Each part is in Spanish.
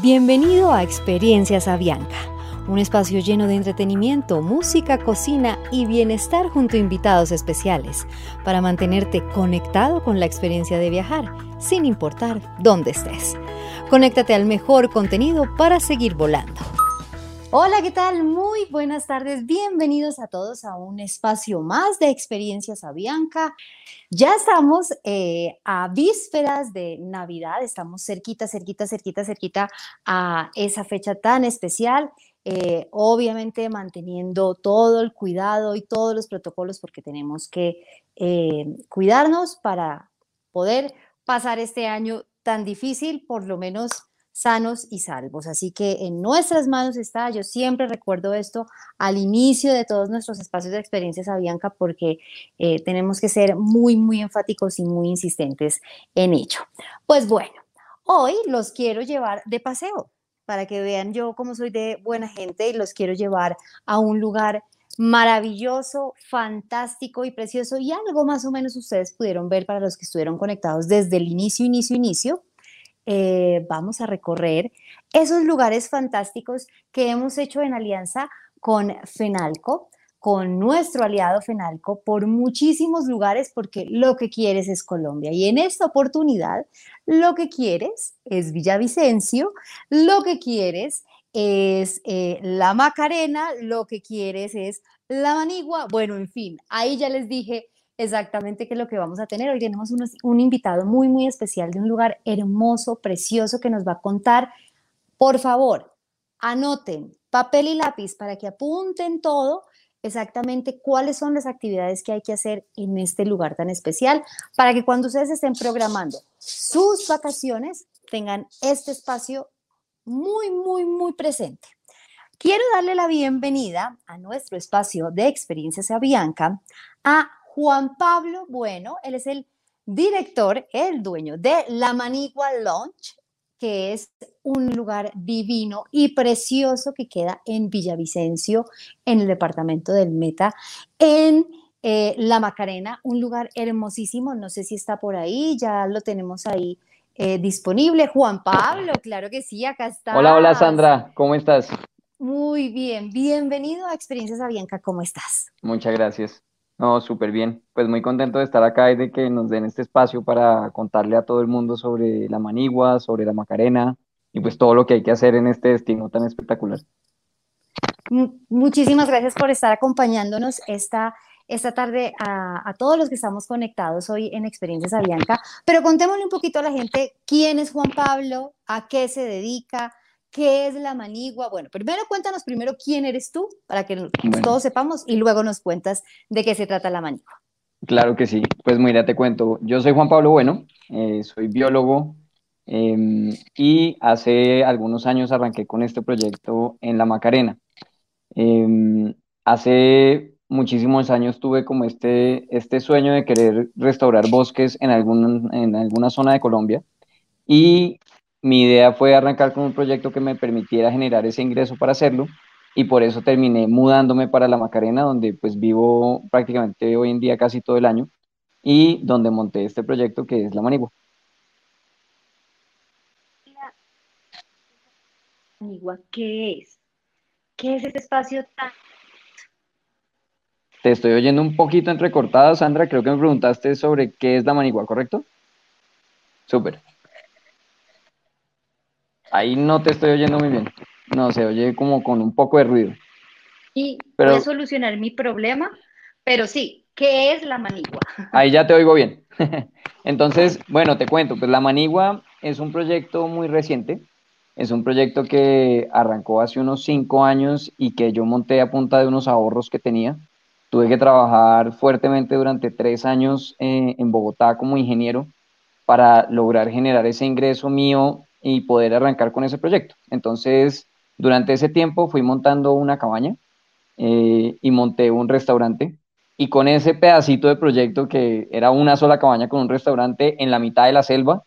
Bienvenido a Experiencias Avianca, un espacio lleno de entretenimiento, música, cocina y bienestar junto a invitados especiales para mantenerte conectado con la experiencia de viajar, sin importar dónde estés. Conéctate al mejor contenido para seguir volando. Hola, ¿qué tal? Muy buenas tardes. Bienvenidos a todos a un espacio más de Experiencias Avianca. Ya estamos eh, a vísperas de Navidad, estamos cerquita, cerquita, cerquita, cerquita a esa fecha tan especial. Eh, obviamente manteniendo todo el cuidado y todos los protocolos porque tenemos que eh, cuidarnos para poder pasar este año tan difícil, por lo menos sanos y salvos. Así que en nuestras manos está, yo siempre recuerdo esto al inicio de todos nuestros espacios de experiencias a Bianca porque eh, tenemos que ser muy, muy enfáticos y muy insistentes en ello. Pues bueno, hoy los quiero llevar de paseo para que vean yo cómo soy de buena gente y los quiero llevar a un lugar maravilloso, fantástico y precioso y algo más o menos ustedes pudieron ver para los que estuvieron conectados desde el inicio, inicio, inicio eh, vamos a recorrer esos lugares fantásticos que hemos hecho en alianza con FENALCO, con nuestro aliado FENALCO, por muchísimos lugares, porque lo que quieres es Colombia. Y en esta oportunidad, lo que quieres es Villavicencio, lo que quieres es eh, la Macarena, lo que quieres es la Manigua. Bueno, en fin, ahí ya les dije exactamente qué es lo que vamos a tener. Hoy tenemos un invitado muy, muy especial de un lugar hermoso, precioso, que nos va a contar. Por favor, anoten papel y lápiz para que apunten todo exactamente cuáles son las actividades que hay que hacer en este lugar tan especial para que cuando ustedes estén programando sus vacaciones tengan este espacio muy, muy, muy presente. Quiero darle la bienvenida a nuestro espacio de experiencias a Bianca a Juan Pablo Bueno, él es el director, el dueño de La Manigua Lounge, que es un lugar divino y precioso que queda en Villavicencio, en el departamento del Meta, en eh, La Macarena, un lugar hermosísimo, no sé si está por ahí, ya lo tenemos ahí eh, disponible. Juan Pablo, claro que sí, acá está. Hola, hola Sandra, ¿cómo estás? Muy bien, bienvenido a Experiencias Avianca, ¿cómo estás? Muchas gracias. No, súper bien. Pues muy contento de estar acá y de que nos den este espacio para contarle a todo el mundo sobre la Manigua, sobre la Macarena y pues todo lo que hay que hacer en este destino tan espectacular. Muchísimas gracias por estar acompañándonos esta, esta tarde a, a, todos los que estamos conectados hoy en Experiencias Avianca. Pero contémosle un poquito a la gente quién es Juan Pablo, a qué se dedica, ¿Qué es la manigua? Bueno, primero cuéntanos primero quién eres tú, para que todos sepamos, y luego nos cuentas de qué se trata la manigua. Claro que sí. Pues mira, te cuento. Yo soy Juan Pablo Bueno, eh, soy biólogo em, y hace algunos años arranqué con este proyecto en la Macarena. Em, hace muchísimos años tuve como este, este sueño de querer restaurar bosques en, algún, en alguna zona de Colombia y mi idea fue arrancar con un proyecto que me permitiera generar ese ingreso para hacerlo y por eso terminé mudándome para la Macarena, donde pues vivo prácticamente hoy en día casi todo el año y donde monté este proyecto que es La Manigua. Manigua, ¿qué es? ¿Qué es este espacio tan... Te estoy oyendo un poquito entrecortada, Sandra, creo que me preguntaste sobre qué es La Manigua, ¿correcto? Súper. Ahí no te estoy oyendo muy bien. No, se oye como con un poco de ruido. Y pero, voy a solucionar mi problema, pero sí, ¿qué es la manigua? Ahí ya te oigo bien. Entonces, bueno, te cuento, pues la manigua es un proyecto muy reciente. Es un proyecto que arrancó hace unos cinco años y que yo monté a punta de unos ahorros que tenía. Tuve que trabajar fuertemente durante tres años eh, en Bogotá como ingeniero para lograr generar ese ingreso mío y poder arrancar con ese proyecto. Entonces, durante ese tiempo fui montando una cabaña eh, y monté un restaurante. Y con ese pedacito de proyecto, que era una sola cabaña con un restaurante en la mitad de la selva,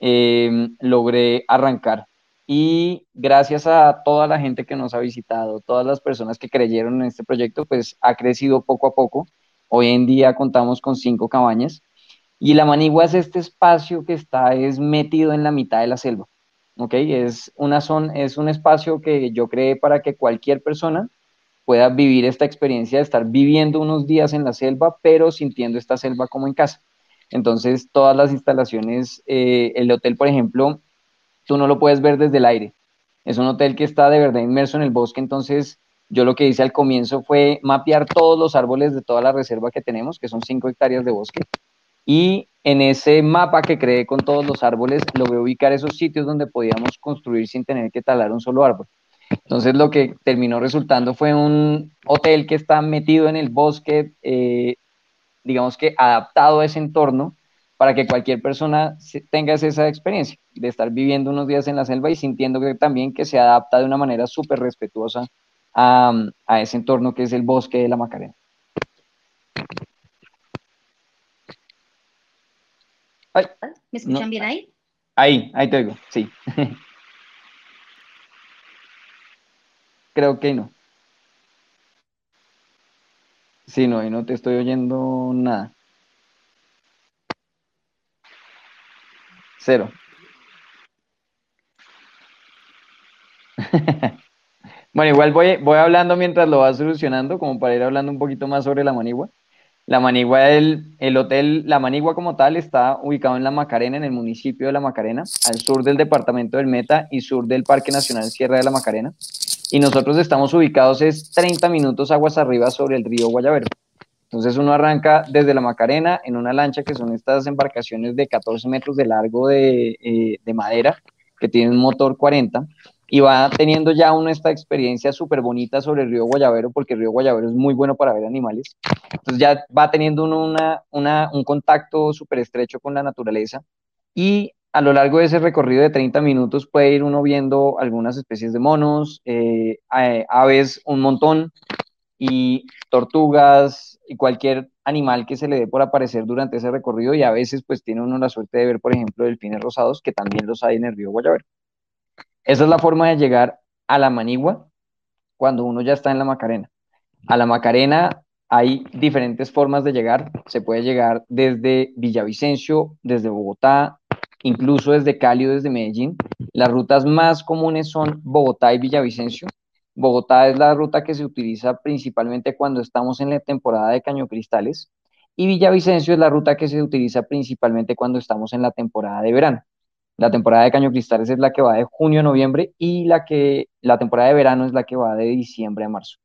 em, logré arrancar. Y gracias a toda la gente que nos ha visitado, todas las personas que creyeron en este proyecto, pues ha crecido poco a poco. Hoy en día contamos con cinco cabañas. Y la manigua es este espacio que está es metido en la mitad de la selva. ¿Ok? Es, una zona, es un espacio que yo creé para que cualquier persona pueda vivir esta experiencia de estar viviendo unos días en la selva, pero sintiendo esta selva como en casa. Entonces, todas las instalaciones, eh, el hotel, por ejemplo, tú no lo puedes ver desde el aire. Es un hotel que está de verdad inmerso en el bosque, entonces yo lo que hice al comienzo fue mapear todos los árboles de toda la reserva que tenemos, que son 5 hectáreas de bosque, y en ese mapa que creé con todos los árboles, logré ubicar esos sitios donde podíamos construir sin tener que talar un solo árbol. Entonces lo que terminó resultando fue un hotel que está metido en el bosque, eh, digamos que adaptado a ese entorno para que cualquier persona tenga esa experiencia de estar viviendo unos días en la selva y sintiendo que también que se adapta de una manera súper respetuosa a, a ese entorno que es el bosque de la Macarena. ¿Me escuchan bien ahí? Ahí, ahí te oigo, sí. Creo que no. Sí, no, y no te estoy oyendo nada. Cero. bueno, igual voy, voy hablando mientras lo vas solucionando, como para ir hablando un poquito más sobre la manigua. La Manigua, el, el hotel La Manigua como tal está ubicado en La Macarena, en el municipio de La Macarena, al sur del departamento del Meta y sur del Parque Nacional Sierra de la Macarena. Y nosotros estamos ubicados es 30 minutos aguas arriba sobre el río Guayabero. Entonces uno arranca desde La Macarena en una lancha que son estas embarcaciones de 14 metros de largo de, eh, de madera que tienen un motor 40 y va teniendo ya uno esta experiencia súper bonita sobre el río Guayabero, porque el río Guayabero es muy bueno para ver animales. Entonces ya va teniendo uno una, una, un contacto súper estrecho con la naturaleza y a lo largo de ese recorrido de 30 minutos puede ir uno viendo algunas especies de monos, eh, aves un montón y tortugas y cualquier animal que se le dé por aparecer durante ese recorrido y a veces pues tiene uno la suerte de ver, por ejemplo, delfines rosados que también los hay en el río Guayabero. Esa es la forma de llegar a la Manigua cuando uno ya está en la Macarena. A la Macarena hay diferentes formas de llegar. Se puede llegar desde Villavicencio, desde Bogotá, incluso desde Cali o desde Medellín. Las rutas más comunes son Bogotá y Villavicencio. Bogotá es la ruta que se utiliza principalmente cuando estamos en la temporada de cañocristales y Villavicencio es la ruta que se utiliza principalmente cuando estamos en la temporada de verano. La temporada de Caño Cristales es la que va de junio a noviembre y la, que, la temporada de verano es la que va de diciembre a marzo.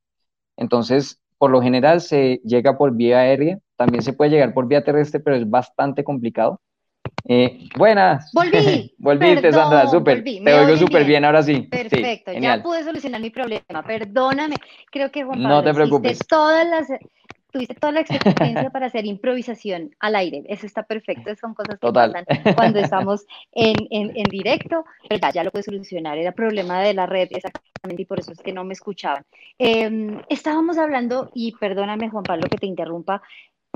Entonces, por lo general se llega por vía aérea, también se puede llegar por vía terrestre, pero es bastante complicado. Eh, buenas. Volví. Volviste, Sandra, súper. Te oigo súper bien. ahora sí. Perfecto, ya pude solucionar mi problema. Perdóname. Creo que Juan Pablo, no te preocupes. Todas las tuviste toda la experiencia para hacer improvisación al aire. Eso está perfecto, son cosas que pasan cuando estamos en, en, directo, pero ya, lo puedes solucionar. Era problema de la red, exactamente, y por eso es que no me escuchaban. Em, estábamos hablando, y perdóname Juan Pablo que te interrumpa,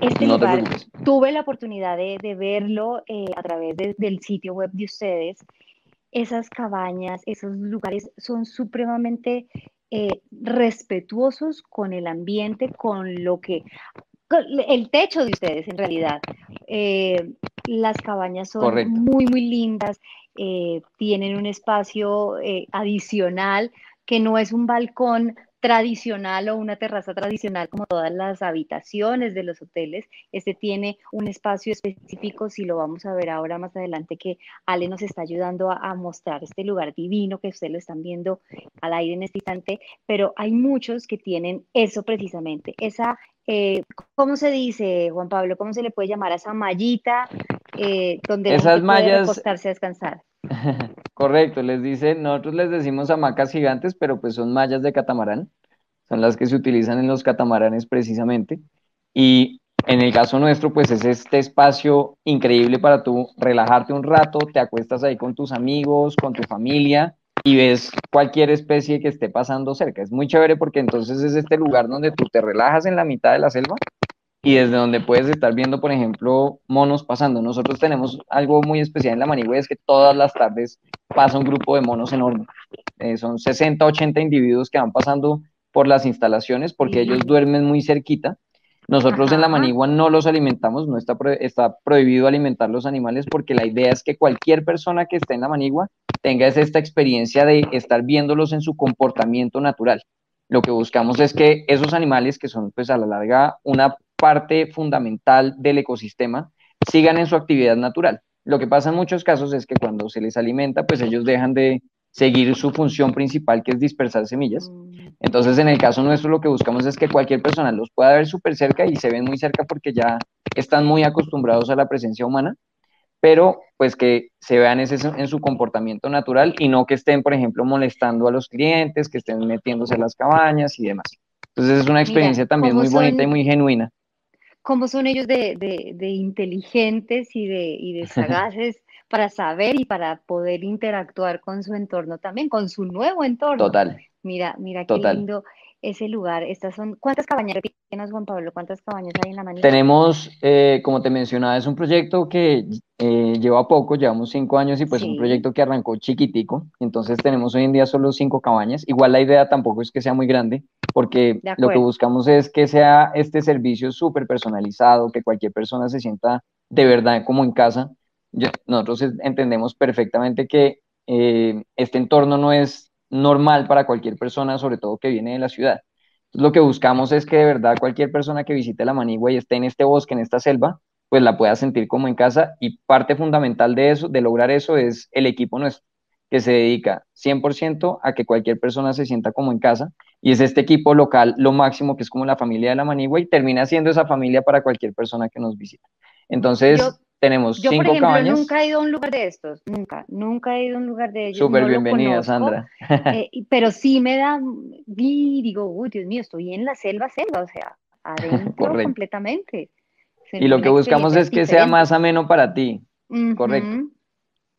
este lugar, tuve la oportunidad de, de verlo eh, a través del sitio web de ustedes. Esas cabañas, esos lugares son supremamente eh, respetuosos con el ambiente, con lo que, el techo de ustedes en realidad. Eh, las cabañas son muy, muy lindas, eh, tienen un espacio adicional que no es un balcón tradicional o una terraza tradicional como todas las habitaciones de los hoteles. Este tiene un espacio específico, si lo vamos a ver ahora más adelante, que Ale nos está ayudando a, mostrar este lugar divino que ustedes lo están viendo al aire en este instante, pero hay muchos que tienen eso precisamente, esa, eh, ¿cómo se dice, Juan Pablo? ¿Cómo se le puede llamar a esa mallita eh, donde Esas puede mallas... recostarse a descansar? Correcto, les dice, nosotros les decimos hamacas gigantes, pero pues son mallas de catamarán, son las que se utilizan en los catamaranes precisamente. Y en el caso nuestro, pues es este espacio increíble para tú relajarte un rato, te acuestas ahí con tus amigos, con tu familia y ves cualquier especie que esté pasando cerca. Es muy chévere porque entonces es este lugar donde tú te relajas en la mitad de la selva y desde donde puedes estar viendo, por ejemplo, monos pasando. Nosotros tenemos algo muy especial en la Manigua, es que todas las tardes pasa un grupo de monos enorme. Eh, son 60, 80 individuos que van pasando por las instalaciones porque ellos duermen muy cerquita. Nosotros en la Manigua no los alimentamos, no está, está prohibido alimentar los animales porque la idea es que cualquier persona que esté en la Manigua tenga esta experiencia de estar viéndolos en su comportamiento natural. Lo que buscamos es que esos animales, que son pues a la larga una parte fundamental del ecosistema, sigan en su actividad natural. Lo que pasa en muchos casos es que cuando se les alimenta, pues ellos dejan de seguir su función principal, que es dispersar semillas. Entonces, en el caso nuestro, lo que buscamos es que cualquier persona los pueda ver súper cerca y se ven muy cerca porque ya están muy acostumbrados a la presencia humana, pero pues que se vean ese, en su comportamiento natural y no que estén, por ejemplo, molestando a los clientes, que estén metiéndose en las cabañas y demás. Entonces, es una experiencia también muy bonita y muy genuina cómo son ellos de, de, inteligentes y de, y de sagaces para saber y para poder interactuar con su entorno también, con su nuevo entorno. Total. Mira, mira qué lindo ese lugar. Estas son, ¿cuántas cabañas? Repítenos, Juan Pablo, ¿cuántas cabañas hay en la manita? Tenemos, eh, como te mencionaba, es un proyecto que eh, lleva poco, llevamos cinco años y pues es un proyecto que arrancó chiquitico. Entonces tenemos hoy en día solo cinco cabañas. Igual la idea tampoco es que sea muy grande, porque lo que buscamos es que sea este servicio súper personalizado, que cualquier persona se sienta de verdad como en casa. nosotros entendemos perfectamente que eh, este entorno no es normal para cualquier persona, sobre todo que viene de la ciudad. lo que buscamos es que de verdad cualquier persona que visite la Manigua y esté en este bosque, en esta selva, pues la pueda sentir como en casa y parte fundamental de eso, de lograr eso, es el equipo nuestro, que se dedica 100% a que cualquier persona se sienta como en casa y es este equipo local lo máximo, que es como la familia de la Manigua y termina siendo esa familia para cualquier persona que nos visita. Entonces, tenemos yo, cinco por ejemplo, cabañas. nunca he ido a un lugar de estos, nunca, nunca he ido a un lugar de ellos. Súper bienvenida, Sandra. Eh, pero sí me da, y digo, uy, Dios mío, estoy en la selva, selva, o sea, adentro completamente. y lo que buscamos es que sea más ameno para ti, correcto.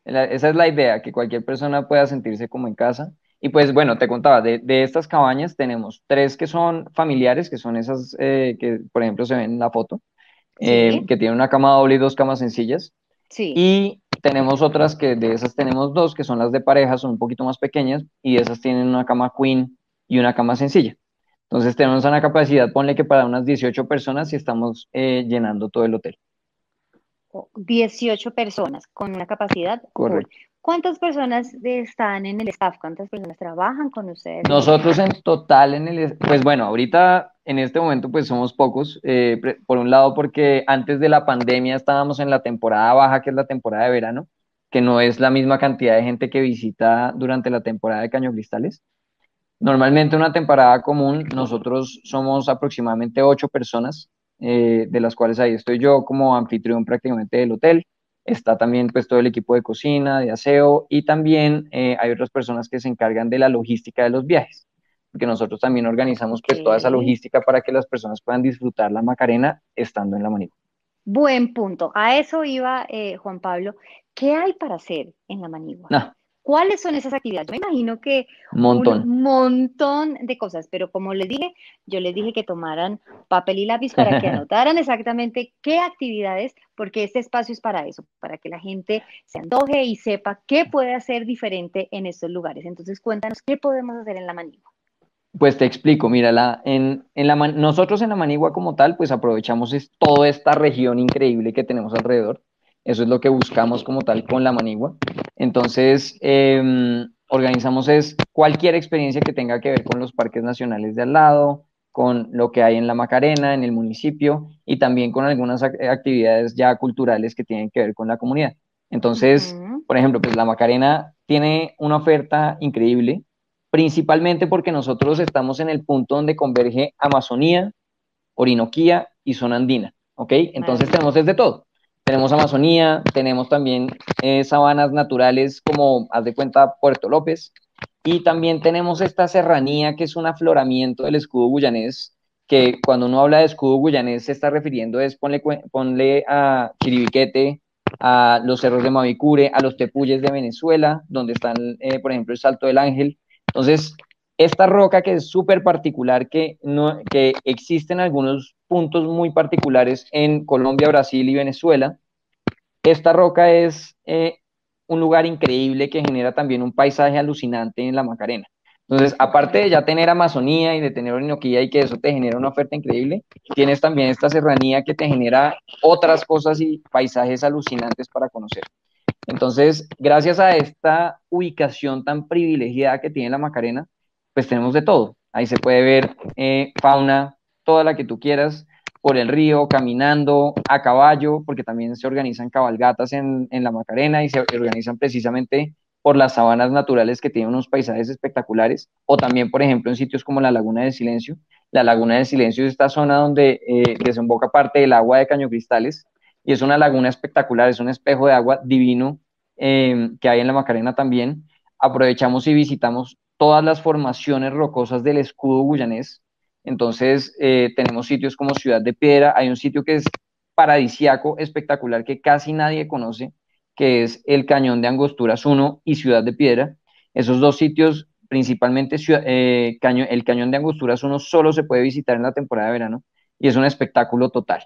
esa es la idea, que cualquier persona pueda sentirse como en casa. Y pues bueno, te contaba, de, de estas cabañas tenemos tres que son familiares, que son esas eh, que, por ejemplo, se ven en la foto. Eh, que tiene una cama doble y dos camas sencillas. Sí. Y tenemos otras que de esas tenemos dos, que son las de pareja, son un poquito más pequeñas, y esas tienen una cama queen y una cama sencilla. Entonces tenemos una capacidad, ponle que para unas 18 personas y estamos eh, llenando todo el hotel. 18 personas con una capacidad. Correcto. ¿Cuántas personas están en el staff? ¿Cuántas personas trabajan con ustedes? Nosotros en total en el, pues bueno, ahorita en este momento pues somos pocos, eh, por un lado porque antes de la pandemia estábamos en la temporada baja, que es la temporada de verano, que no es la misma cantidad de gente que visita durante la temporada de Caño Cristales. Normalmente una temporada común, nosotros somos aproximadamente ocho personas, eh, de las cuales ahí estoy yo como anfitrión prácticamente del hotel está también pues todo el equipo de cocina, de aseo y también eh, hay otras personas que se encargan de la logística de los viajes, porque nosotros también organizamos pues toda esa logística para que las personas puedan disfrutar la Macarena estando en la Manigua. Buen punto. A eso iba eh, Juan Pablo. ¿Qué hay para hacer en la Manigua? ¿Cuáles son esas actividades? Yo me imagino que montón. un montón de cosas, pero como les dije, yo les dije que tomaran papel y lápiz para que anotaran exactamente qué actividades, porque este espacio es para eso, para que la gente se antoje y sepa qué puede hacer diferente en estos lugares. Entonces, cuéntanos qué podemos hacer en la Manigua. Pues te explico, mira, la, en, en la, nosotros en la Manigua como tal, pues aprovechamos toda esta región increíble que tenemos alrededor eso es lo que buscamos como tal con la manigua. Entonces, em, organizamos es cualquier experiencia que tenga que ver con los parques nacionales de al lado, con lo que hay en la Macarena, en el municipio, y también con algunas actividades ya culturales que tienen que ver con la comunidad. Entonces, por ejemplo, pues la Macarena tiene una oferta increíble, principalmente porque nosotros estamos en el punto donde converge Amazonía, Orinoquía y zona andina, ¿ok? Entonces tenemos desde todo tenemos Amazonía, tenemos también eh, sabanas naturales como, haz de cuenta, Puerto López, y también tenemos esta serranía que es un afloramiento del escudo guyanés, que cuando uno habla de escudo guyanés se está refiriendo es ponle, ponle a Chiribiquete, a los cerros de Mavicure, a los tepuyes de Venezuela, donde están, eh, por ejemplo, el Salto del Ángel. Entonces, esta roca que es súper particular, que, no, que existe en algunos puntos muy particulares en Colombia, Brasil y Venezuela. Esta roca es eh, un lugar increíble que genera también un paisaje alucinante en la Macarena. Entonces, aparte de ya tener Amazonía y de tener Orinoquía y que eso te genera una oferta increíble, tienes también esta serranía que te genera otras cosas y paisajes alucinantes para conocer. Entonces, gracias a esta ubicación tan privilegiada que tiene la Macarena, pues tenemos de todo. Ahí se puede ver eh, fauna, toda la que tú quieras, por el río, caminando, a caballo, porque también se organizan cabalgatas en, en la Macarena y se organizan precisamente por las sabanas naturales que tienen unos paisajes espectaculares, o también, por ejemplo, en sitios como la Laguna del Silencio. La Laguna del Silencio es esta zona donde eh, desemboca parte del agua de Caño Cristales, y es una laguna espectacular, es un espejo de agua divino em, que hay en la Macarena también. Aprovechamos y visitamos todas las formaciones rocosas del escudo guyanés. Entonces, eh, tenemos sitios como Ciudad de Piedra, hay un sitio que es paradisiaco, espectacular, que casi nadie conoce, que es el Cañón de Angosturas 1 y Ciudad de Piedra. Esos dos sitios, principalmente eh, el Cañón de Angosturas 1, solo se puede visitar en la temporada de verano y es un espectáculo total,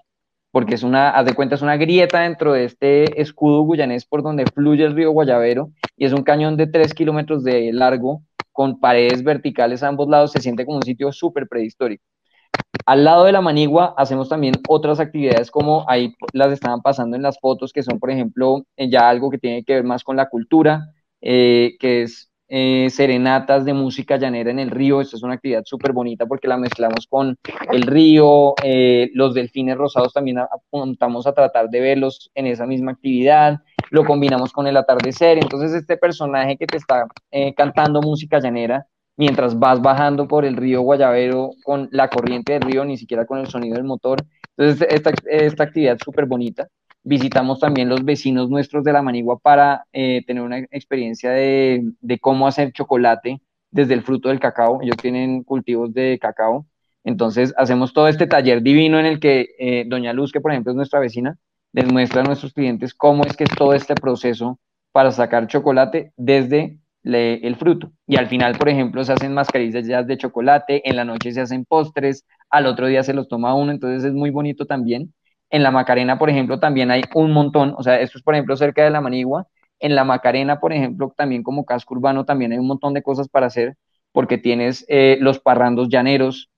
porque es una, haz de cuenta, es una grieta dentro de este escudo guyanés por donde fluye el río Guayavero y es un cañón de 3 kilómetros de largo con paredes verticales a ambos lados, se siente como un sitio súper prehistórico. Al lado de la manigua hacemos también otras actividades como ahí las estaban pasando en las fotos, que son, por ejemplo, ya algo que tiene que ver más con la cultura, eh, que es eh, serenatas de música llanera en el río. Esto es una actividad súper bonita porque la mezclamos con el río. los delfines rosados también apuntamos a tratar de verlos en esa misma actividad. Lo combinamos con el atardecer. Entonces, este personaje que te está cantando música llanera mientras vas bajando por el río Guayavero con la corriente del río, ni siquiera con el sonido del motor. Entonces, esta, esta actividad súper bonita. Visitamos también los vecinos nuestros de la Manigua para eh, tener una experiencia de, cómo hacer chocolate desde el fruto del cacao. Ellos tienen cultivos de cacao. Entonces, hacemos todo este taller divino en el que eh, Doña Luz, que por ejemplo es nuestra vecina, les muestra a nuestros clientes cómo es que es todo este proceso para sacar chocolate desde el fruto. Y al final, por ejemplo, se hacen mascarillas de chocolate, en la noche se hacen postres, al otro día se los toma uno, entonces es muy bonito también. En la Macarena, por ejemplo, también hay un montón, o sea, esto es, por ejemplo, cerca de la Manigua. En la Macarena, por ejemplo, también como casco urbano, también hay un montón de cosas para hacer, porque tienes eh, los parrandos llaneros.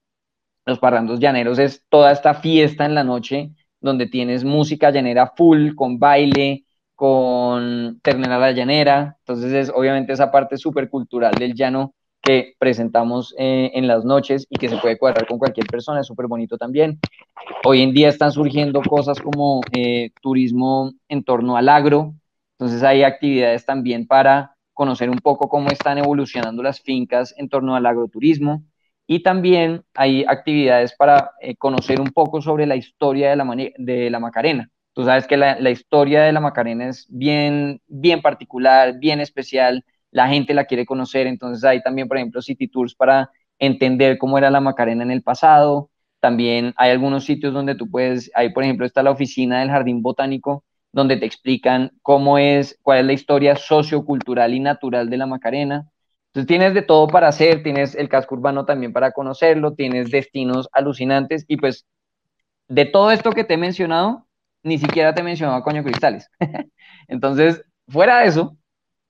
Los parrandos llaneros es toda esta fiesta en la noche donde tienes música llanera full, con baile, con Ternera la Llanera, entonces es obviamente esa parte súper cultural del llano que presentamos eh, en las noches y que se puede cuadrar con cualquier persona, es súper bonito también. Hoy en día están surgiendo cosas como eh, turismo en torno al agro, entonces hay actividades también para conocer un poco cómo están evolucionando las fincas en torno al agroturismo y también hay actividades para eh, conocer un poco sobre la historia de la, de la Macarena. Tú sabes que la, historia de la Macarena es bien, bien particular, bien especial, la gente la quiere conocer, entonces hay también, por ejemplo, City Tours para entender cómo era la Macarena en el pasado. También hay algunos sitios donde tú puedes, ahí por ejemplo está la oficina del Jardín Botánico, donde te explican cómo es, cuál es la historia sociocultural y natural de la Macarena. Entonces tienes de todo para hacer, tienes el casco urbano también para conocerlo, tienes destinos alucinantes y pues de todo esto que te he mencionado, ni siquiera te mencionaba Caño Cristales. Entonces, fuera de eso,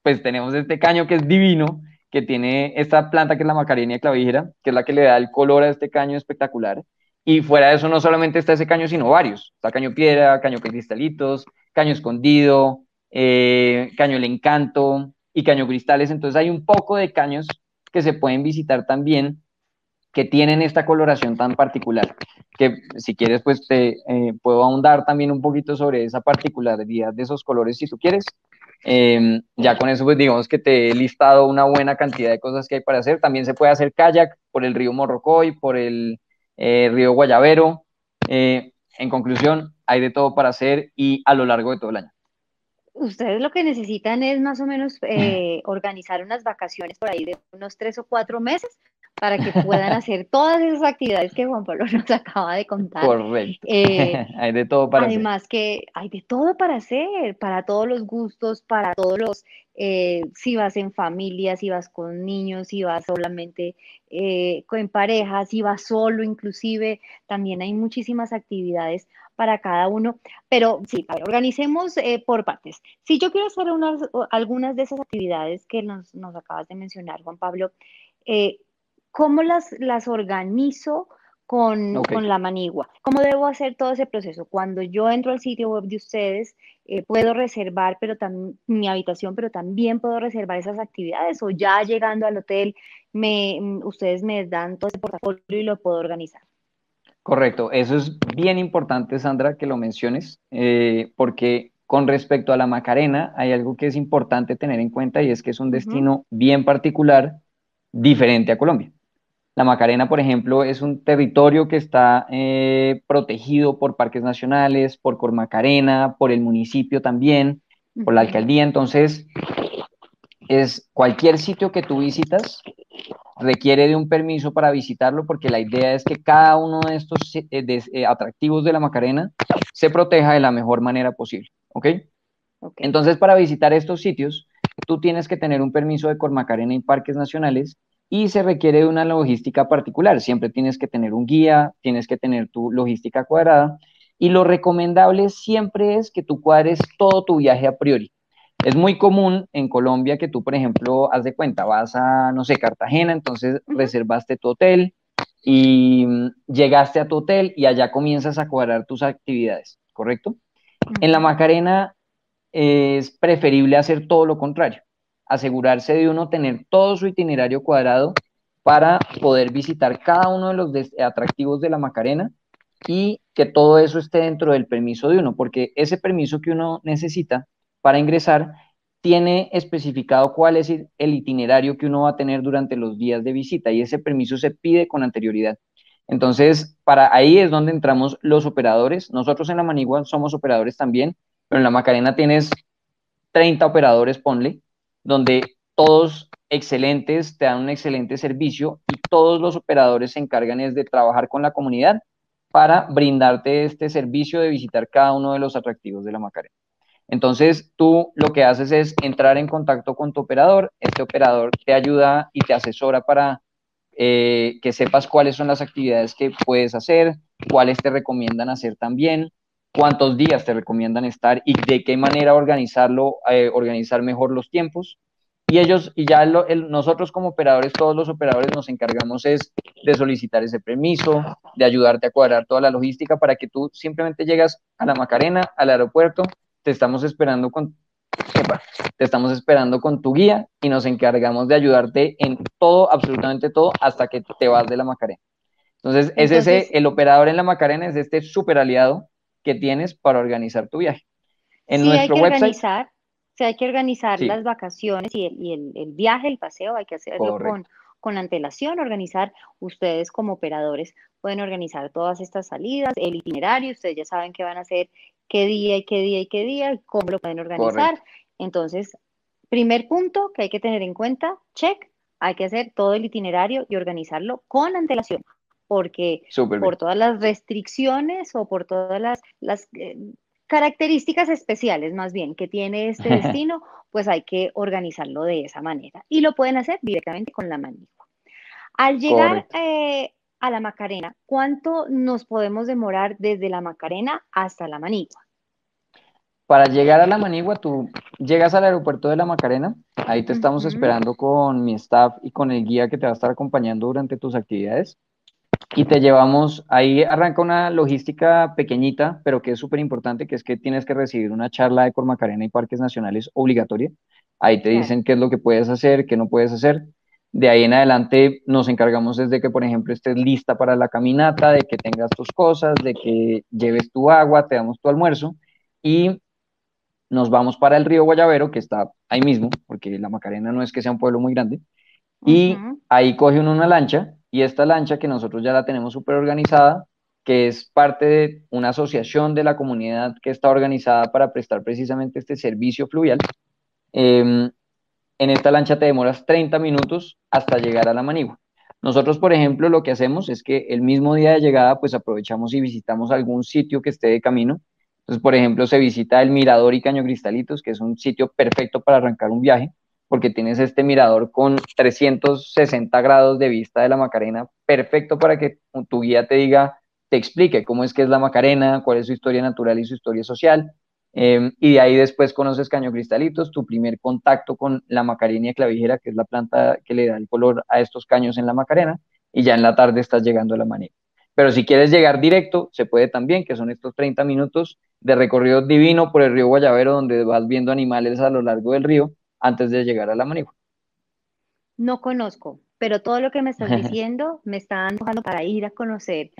pues tenemos este caño que es divino, que tiene esta planta que es la Macarenia clavijera, que es la que le da el color a este caño espectacular. Y fuera de eso, no solamente está ese caño, sino varios. Está caño piedra, caño cristalitos, caño escondido, eh, caño el encanto y caño cristales. Entonces hay un poco de caños que se pueden visitar también que tienen esta coloración tan particular, que si quieres, pues te eh, puedo ahondar también un poquito sobre esa particularidad de esos colores, si tú quieres. Em, ya con eso, pues digamos que te he listado una buena cantidad de cosas que hay para hacer. También se puede hacer kayak por el río Morrocoy, por el eh, río Guayavero. Eh, en conclusión, hay de todo para hacer y a lo largo de todo el año. Ustedes lo que necesitan es más o menos organizar unas vacaciones por ahí de unos tres o cuatro meses para que puedan hacer todas esas actividades que Juan Pablo nos acaba de contar. Correcto. Eh, hay de todo para hacer. Además que hay de todo para hacer, para todos los gustos, para todos los, eh, si vas en familia, si vas con niños, si vas solamente eh, con pareja, si vas solo inclusive, también hay muchísimas actividades para cada uno, pero sí, ver, organicemos por partes. Si yo quiero hacer unas, algunas de esas actividades que nos, nos acabas de mencionar, Juan Pablo, ¿cómo las, las organizo? con, la manigua. ¿Cómo debo hacer todo ese proceso? Cuando yo entro al sitio web de ustedes, eh, puedo reservar pero mi habitación, pero también puedo reservar esas actividades o ya llegando al hotel, me, mm, ustedes me dan todo ese portafolio y lo puedo organizar. Correcto, eso es bien importante, Sandra, que lo menciones, eh, porque con respecto a la Macarena hay algo que es importante tener en cuenta y es que es un destino bien particular, diferente a Colombia. La Macarena, por ejemplo, es un territorio que está eh, protegido por parques nacionales, por Cormacarena, por el municipio también, por la alcaldía. Entonces, es cualquier sitio que tú visitas requiere de un permiso para visitarlo porque la idea es que cada uno de estos eh, eh, atractivos de la Macarena se proteja de la mejor manera posible. ¿ok? Entonces, para visitar estos sitios, tú tienes que tener un permiso de Cormacarena y parques nacionales y se requiere de una logística particular. Siempre tienes que tener un guía, tienes que tener tu logística cuadrada y lo recomendable siempre es que tú cuadres todo tu viaje a priori. Es muy común en Colombia que tú, por ejemplo, haz de cuenta, vas a, no sé, Cartagena, entonces reservaste tu hotel y mm, llegaste a tu hotel y allá comienzas a cuadrar tus actividades, ¿correcto? En la Macarena es preferible hacer todo lo contrario asegurarse de uno tener todo su itinerario cuadrado para poder visitar cada uno de los atractivos de la Macarena y que todo eso esté dentro del permiso de uno, porque ese permiso que uno necesita para ingresar tiene especificado cuál es el itinerario que uno va a tener durante los días de visita y ese permiso se pide con anterioridad. Entonces, para ahí es donde entramos los operadores. Nosotros en la Manigua somos operadores también, pero en la Macarena tienes 30 operadores, ponle, donde todos excelentes, te dan un excelente servicio y todos los operadores se encargan es de trabajar con la comunidad para brindarte este servicio de visitar cada uno de los atractivos de la Macarena. Entonces, tú lo que haces es entrar en contacto con tu operador, este operador te ayuda y te asesora para eh, que sepas cuáles son las actividades que puedes hacer, cuáles te recomiendan hacer también, cuántos días te recomiendan estar y de qué manera organizarlo, eh, organizar mejor los tiempos. Y ellos, y ya nosotros como operadores, todos los operadores nos encargamos es de solicitar ese permiso, de ayudarte a cuadrar toda la logística para que tú simplemente llegas a la Macarena, al aeropuerto, te estamos esperando con, te estamos esperando con tu guía y nos encargamos de ayudarte en todo, absolutamente todo, hasta que te vas de la Macarena. Entonces, es ese, el operador en la Macarena es este super aliado que tienes para organizar tu viaje. En nuestro hay que Organizar, sí, hay que organizar las vacaciones y, el, viaje, el paseo, hay que hacerlo con, con antelación, organizar ustedes como operadores pueden organizar todas estas salidas, el itinerario, ustedes ya saben qué van a hacer, qué día y qué día y qué día, cómo lo pueden organizar. Entonces, primer punto que hay que tener en cuenta, check, hay que hacer todo el itinerario y organizarlo con antelación porque por todas las restricciones o por todas las, eh, características especiales más bien que tiene este destino, pues hay que organizarlo de esa manera. Y lo pueden hacer directamente con la manigua. Al llegar eh, a la Macarena, ¿cuánto nos podemos demorar desde la Macarena hasta la Manigua? Para llegar a la Manigua, tú llegas al aeropuerto de la Macarena, ahí te estamos esperando con mi staff y con el guía que te va a estar acompañando durante tus actividades y te llevamos, ahí arranca una logística pequeñita, pero que es súper importante, que es que tienes que recibir una charla de Cormacarena y Parques Nacionales obligatoria. Ahí te dicen qué es lo que puedes hacer, qué no puedes hacer. De ahí en adelante nos encargamos desde que, por ejemplo, estés lista para la caminata, de que tengas tus cosas, de que lleves tu agua, te damos tu almuerzo y nos vamos para el río Guayavero, que está ahí mismo, porque la Macarena no es que sea un pueblo muy grande, y ahí coge uno una lancha y esta lancha que nosotros ya la tenemos súper organizada, que es parte de una asociación de la comunidad que está organizada para prestar precisamente este servicio fluvial. Em, en esta lancha te demoras 30 minutos hasta llegar a la Manigua. Nosotros, por ejemplo, lo que hacemos es que el mismo día de llegada, pues aprovechamos y visitamos algún sitio que esté de camino. Entonces, por ejemplo, se visita el Mirador y Caño Cristalitos, que es un sitio perfecto para arrancar un viaje porque tienes este mirador con 360 grados de vista de la Macarena, perfecto para que tu guía te diga, te explique cómo es que es la Macarena, cuál es su historia natural y su historia social. Em, y de ahí después conoces Caño Cristalitos, tu primer contacto con la Macarenia clavijera, que es la planta que le da el color a estos caños en la Macarena, y ya en la tarde estás llegando a la Manigua. Pero si quieres llegar directo, se puede también, que son estos 30 minutos de recorrido divino por el río Guayavero, donde vas viendo animales a lo largo del río antes de llegar a la manigua. No conozco, pero todo lo que me estás diciendo me está antojando para ir a conocer,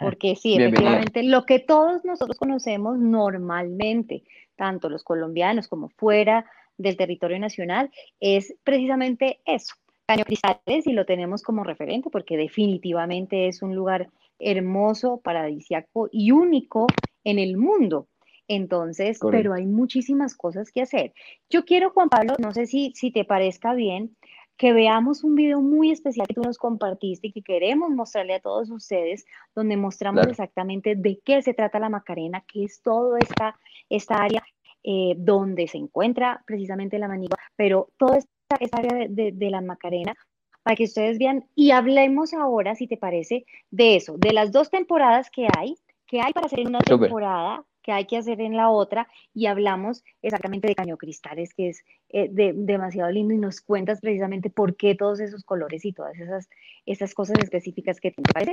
porque sí, efectivamente, lo que todos nosotros conocemos normalmente, tanto los colombianos como fuera del territorio nacional, es precisamente eso, Caño Cristales, y lo tenemos como referente, porque definitivamente es un lugar hermoso, paradisiaco y único en el mundo. Entonces, pero hay muchísimas cosas que hacer. Yo quiero, Juan Pablo, no sé si, si te parezca bien, que veamos un video muy especial que tú nos compartiste y que queremos mostrarle a todos ustedes, donde mostramos exactamente de qué se trata la Macarena, qué es toda esta, esta área eh, donde se encuentra precisamente la manigua, pero toda esta, esta área de, de, la Macarena para que ustedes vean y hablemos ahora, si te parece, de eso, de las dos temporadas que hay, que hay para hacer una temporada, que hay que hacer en la otra y hablamos exactamente de Caño Cristales, que es eh, demasiado lindo y nos cuentas precisamente por qué todos esos colores y todas esas, esas cosas específicas que te parece.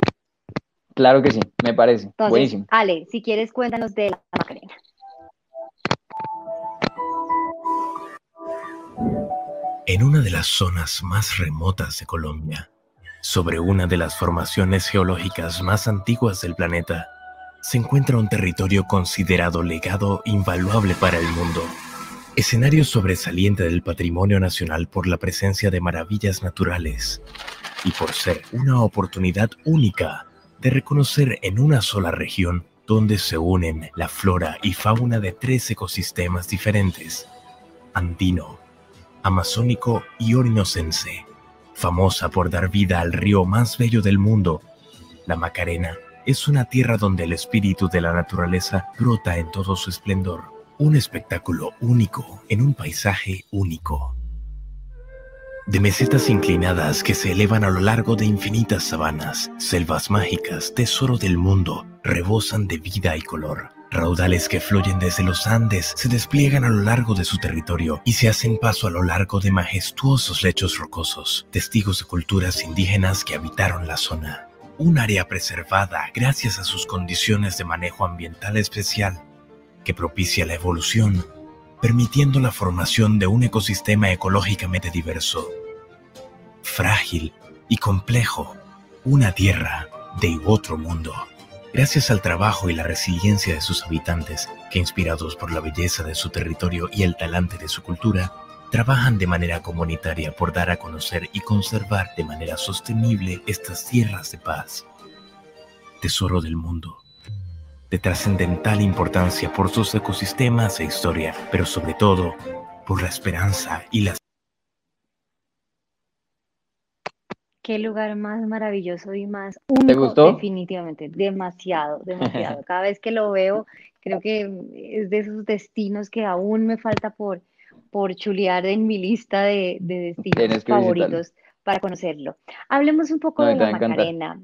Claro que sí, me parece. Buenísimo. Ale, si quieres, cuéntanos de la Macarena. En una de las zonas más remotas de Colombia, sobre una de las formaciones geológicas más antiguas del planeta, se encuentra un territorio considerado legado invaluable para el mundo, escenario sobresaliente del patrimonio nacional por la presencia de maravillas naturales y por ser una oportunidad única de reconocer en una sola región donde se unen la flora y fauna de tres ecosistemas diferentes, andino, amazónico y orinocense, famosa por dar vida al río más bello del mundo, la Macarena es una tierra donde el espíritu de la naturaleza brota en todo su esplendor. Un espectáculo único en un paisaje único. De mesetas inclinadas que se elevan a lo largo de infinitas sabanas, selvas mágicas, tesoro del mundo, rebosan de vida y color. Raudales que fluyen desde los Andes se despliegan a lo largo de su territorio y se hacen paso a lo largo de majestuosos lechos rocosos, testigos de culturas indígenas que habitaron la zona un área preservada gracias a sus condiciones de manejo ambiental especial que propicia la evolución, permitiendo la formación de un ecosistema ecológicamente diverso, frágil y complejo, una tierra de otro mundo. Gracias al trabajo y la resiliencia de sus habitantes, que inspirados por la belleza de su territorio y el talante de su cultura, trabajan de manera comunitaria por dar a conocer y conservar de manera sostenible estas tierras de paz, tesoro del mundo, de trascendental importancia por sus ecosistemas e historia, pero sobre todo por la esperanza y la... Qué lugar más maravilloso y más único. ¿Te gustó? Definitivamente, demasiado, demasiado. Cada vez que lo veo, creo que es de esos destinos que aún me falta por, por chulear en mi lista de, destinos favoritos para conocerlo. Hablemos un poco de la Macarena,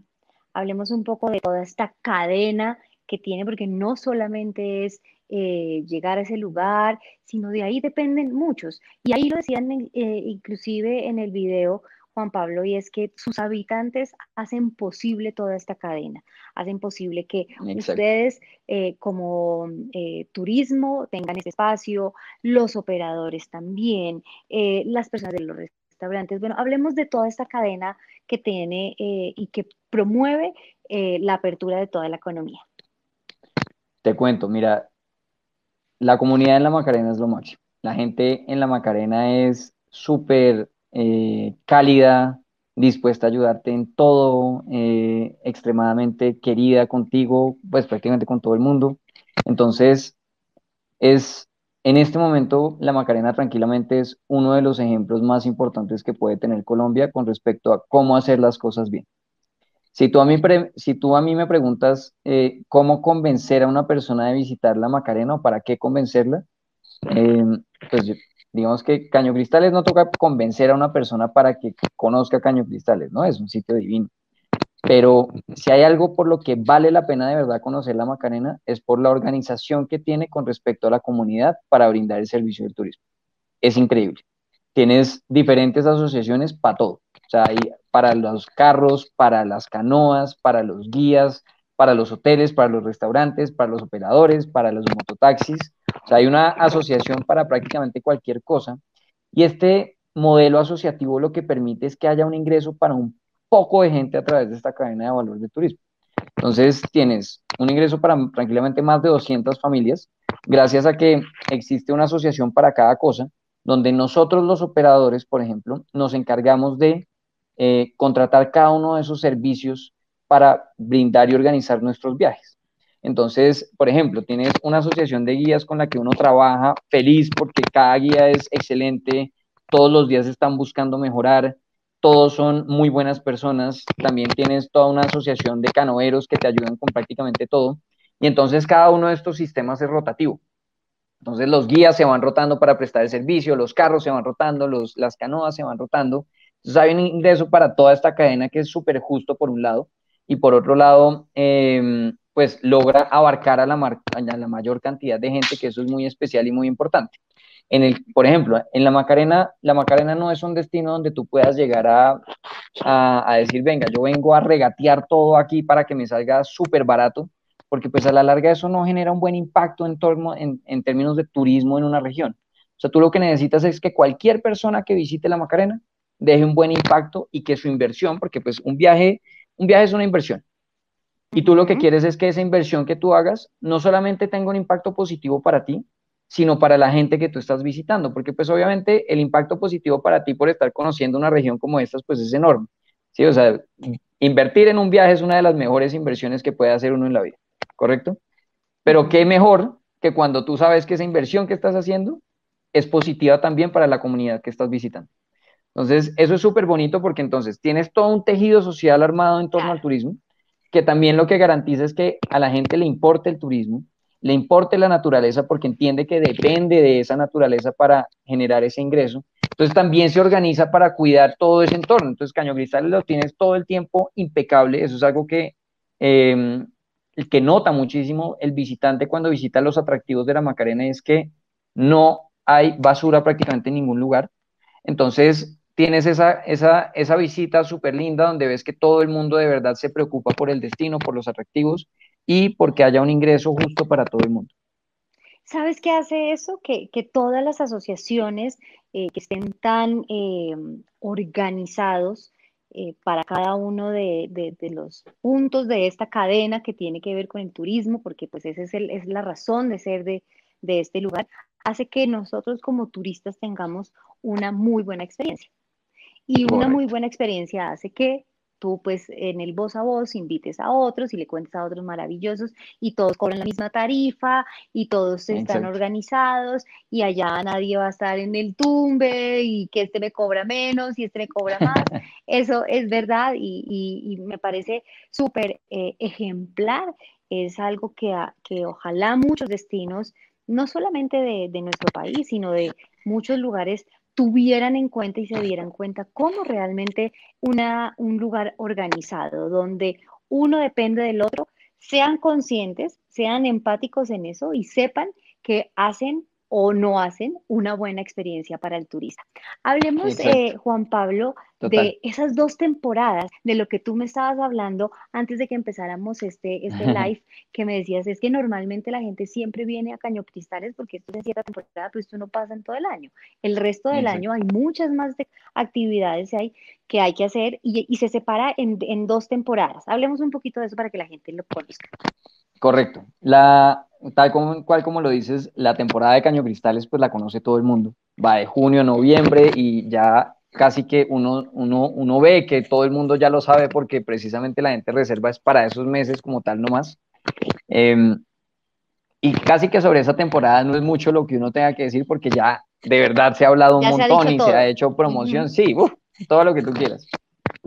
hablemos un poco de toda esta cadena que tiene, porque no solamente es eh, llegar a ese lugar, sino de ahí dependen muchos. Y ahí lo decían eh, inclusive en el video Juan Pablo, y es que sus habitantes hacen posible toda esta cadena, hacen posible que ustedes eh, como eh, turismo tengan ese espacio, los operadores también, eh, las personas de los restaurantes. Bueno, hablemos de toda esta cadena que tiene y que promueve la apertura de toda la economía. Te cuento, mira, la comunidad en la Macarena es lo máximo. La gente en la Macarena es súper eh, cálida, dispuesta a ayudarte en todo, eh, extremadamente querida contigo, pues prácticamente con todo el mundo. Entonces, es en este momento la Macarena tranquilamente es uno de los ejemplos más importantes que puede tener Colombia con respecto a cómo hacer las cosas bien. Si tú a mí, si tú a mí me preguntas eh, cómo convencer a una persona de visitar la Macarena o para qué convencerla, pues Digamos que Caño Cristales no toca convencer a una persona para que conozca Caño Cristales, ¿no? Es un sitio divino. Pero si hay algo por lo que vale la pena de verdad conocer la Macarena, es por la organización que tiene con respecto a la comunidad para brindar el servicio del turismo. Es increíble. Tienes diferentes asociaciones para todo. O sea, hay para los carros, para las canoas, para los guías, para los hoteles, para los restaurantes, para los operadores, para los mototaxis. O sea, hay una asociación para prácticamente cualquier cosa. Y este modelo asociativo lo que permite es que haya un ingreso para un poco de gente a través de esta cadena de valor de turismo. Entonces, tienes un ingreso para tranquilamente más de 200 familias, gracias a que existe una asociación para cada cosa, donde nosotros los operadores, por ejemplo, nos encargamos de eh, contratar cada uno de esos servicios para brindar y organizar nuestros viajes. Entonces, por ejemplo, tienes una asociación de guías con la que uno trabaja feliz porque cada guía es excelente, todos los días están buscando mejorar, todos son muy buenas personas, también tienes toda una asociación de canoeros que te ayudan con prácticamente todo, y entonces cada uno de estos sistemas es rotativo. Entonces los guías se van rotando para prestar el servicio, los carros se van rotando, los, las canoas se van rotando. Entonces hay un ingreso para toda esta cadena que es súper justo por un lado, y por otro lado, em, pues logra abarcar a la, mayor cantidad de gente, que eso es muy especial y muy importante. En el, por ejemplo, en la Macarena, la Macarena no es un destino donde tú puedas llegar a, a, decir, venga, yo vengo a regatear todo aquí para que me salga súper barato, porque pues a la larga eso no genera un buen impacto en, torno, en, en términos de turismo en una región. O sea, tú lo que necesitas es que cualquier persona que visite la Macarena deje un buen impacto y que su inversión, porque pues un viaje, un viaje es una inversión. Y tú lo que quieres es que esa inversión que tú hagas no solamente tenga un impacto positivo para ti, sino para la gente que tú estás visitando, porque pues obviamente el impacto positivo para ti por estar conociendo una región como esta, pues es enorme. Sí, o sea, invertir en un viaje es una de las mejores inversiones que puede hacer uno en la vida, ¿correcto? Pero qué mejor que cuando tú sabes que esa inversión que estás haciendo es positiva también para la comunidad que estás visitando. Entonces, eso es súper bonito porque entonces tienes todo un tejido social armado en torno al turismo, que también lo que garantiza es que a la gente le importe el turismo, le importe la naturaleza porque entiende que depende de esa naturaleza para generar ese ingreso. Entonces también se organiza para cuidar todo ese entorno. Entonces Caño Cristal lo tienes todo el tiempo impecable. Eso es algo que, eh, que nota muchísimo el visitante cuando visita los atractivos de la Macarena es que no hay basura prácticamente en ningún lugar. Entonces tienes esa, esa, esa visita súper linda donde ves que todo el mundo de verdad se preocupa por el destino, por los atractivos y porque haya un ingreso justo para todo el mundo. ¿Sabes qué hace eso? Que, todas las asociaciones eh, que estén tan eh, organizados para cada uno de, los puntos de esta cadena que tiene que ver con el turismo, porque pues esa es, es la razón de ser de, este lugar, hace que nosotros como turistas tengamos una muy buena experiencia. Y una muy buena experiencia hace que tú pues en el voz a voz invites a otros y le cuentes a otros maravillosos y todos cobran la misma tarifa y todos están organizados y allá nadie va a estar en el tumbe y que este me cobra menos y este me cobra más. Eso es verdad y, me parece súper eh, ejemplar. Es algo que, que ojalá muchos destinos, no solamente de, de nuestro país, sino de muchos lugares tuvieran en cuenta y se dieran cuenta cómo realmente una, un lugar organizado, donde uno depende del otro, sean conscientes, sean empáticos en eso y sepan que hacen o no hacen una buena experiencia para el turista. Hablemos, eh, Juan Pablo, de esas dos temporadas, de lo que tú me estabas hablando antes de que empezáramos este, este live, que me decías, es que normalmente la gente siempre viene a Caño Cristales porque esto es en cierta temporada, pero esto no pasa en todo el año. El resto del año hay muchas más actividades hay, que hay que hacer y, y se separa en, en dos temporadas. Hablemos un poquito de eso para que la gente lo conozca. Correcto. La, tal como, cual como lo dices, la temporada de Caño Cristales pues la conoce todo el mundo. Va de junio a noviembre y ya casi que uno, uno, uno ve que todo el mundo ya lo sabe porque precisamente la gente reserva es para esos meses como tal nomás. Em, y casi que sobre esa temporada no es mucho lo que uno tenga que decir porque ya de verdad se ha hablado un montón y se ha hecho promoción, sí, todo lo que tú quieras.